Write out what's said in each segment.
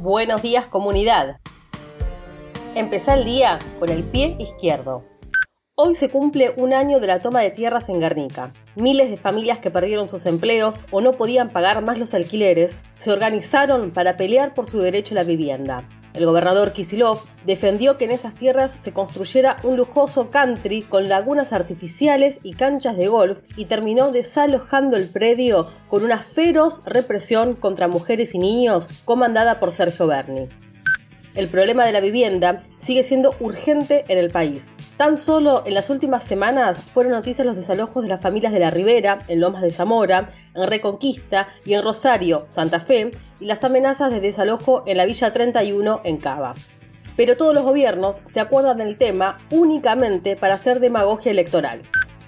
Buenos días comunidad. Empezá el día con el pie izquierdo. Hoy se cumple un año de la toma de tierras en Guernica. Miles de familias que perdieron sus empleos o no podían pagar más los alquileres se organizaron para pelear por su derecho a la vivienda. El gobernador Kisilov defendió que en esas tierras se construyera un lujoso country con lagunas artificiales y canchas de golf y terminó desalojando el predio con una feroz represión contra mujeres y niños comandada por Sergio Berni. El problema de la vivienda sigue siendo urgente en el país. Tan solo en las últimas semanas fueron noticias los desalojos de las familias de la Ribera, en Lomas de Zamora, en Reconquista y en Rosario, Santa Fe, y las amenazas de desalojo en la Villa 31 en Cava. Pero todos los gobiernos se acuerdan del tema únicamente para hacer demagogia electoral.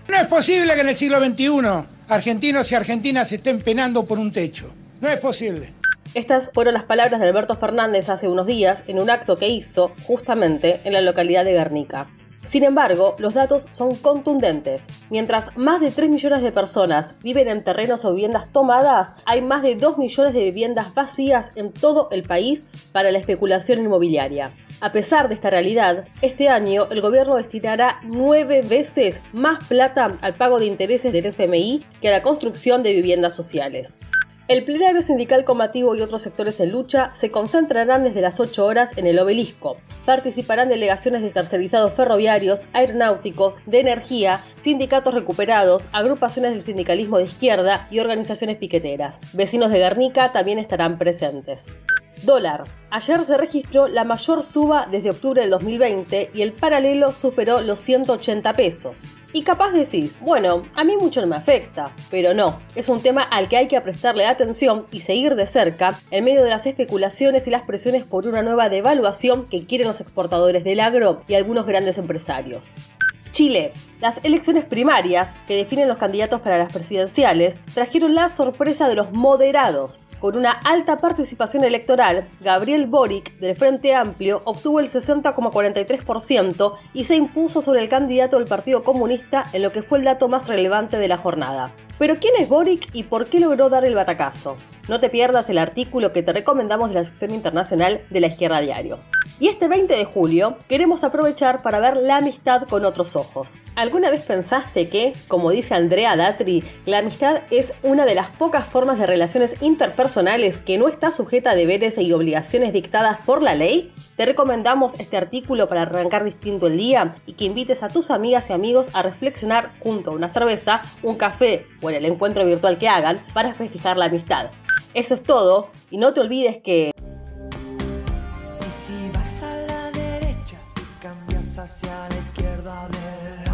No es posible que en el siglo XXI argentinos y argentinas estén penando por un techo. No es posible. Estas fueron las palabras de Alberto Fernández hace unos días en un acto que hizo justamente en la localidad de Guernica. Sin embargo, los datos son contundentes. Mientras más de 3 millones de personas viven en terrenos o viviendas tomadas, hay más de 2 millones de viviendas vacías en todo el país para la especulación inmobiliaria. A pesar de esta realidad, este año el gobierno destinará nueve veces más plata al pago de intereses del FMI que a la construcción de viviendas sociales. El plenario sindical combativo y otros sectores en lucha se concentrarán desde las 8 horas en el obelisco. Participarán delegaciones de tercerizados ferroviarios, aeronáuticos, de energía, sindicatos recuperados, agrupaciones del sindicalismo de izquierda y organizaciones piqueteras. Vecinos de Guernica también estarán presentes. Dólar. Ayer se registró la mayor suba desde octubre del 2020 y el paralelo superó los 180 pesos. Y capaz decís, bueno, a mí mucho no me afecta, pero no, es un tema al que hay que prestarle atención y seguir de cerca en medio de las especulaciones y las presiones por una nueva devaluación que quieren los exportadores del agro y algunos grandes empresarios. Chile. Las elecciones primarias, que definen los candidatos para las presidenciales, trajeron la sorpresa de los moderados, con una alta participación electoral, Gabriel Boric, del Frente Amplio, obtuvo el 60,43% y se impuso sobre el candidato del Partido Comunista en lo que fue el dato más relevante de la jornada. Pero ¿quién es Boric y por qué logró dar el batacazo? No te pierdas el artículo que te recomendamos de la sección internacional de la Izquierda Diario. Y este 20 de julio queremos aprovechar para ver la amistad con otros ojos. ¿Alguna vez pensaste que, como dice Andrea Datri, la amistad es una de las pocas formas de relaciones interpersonales que no está sujeta a deberes y obligaciones dictadas por la ley? Te recomendamos este artículo para arrancar distinto el día y que invites a tus amigas y amigos a reflexionar junto a una cerveza, un café o en el encuentro virtual que hagan para festejar la amistad. Eso es todo y no te olvides que hacia la izquierda de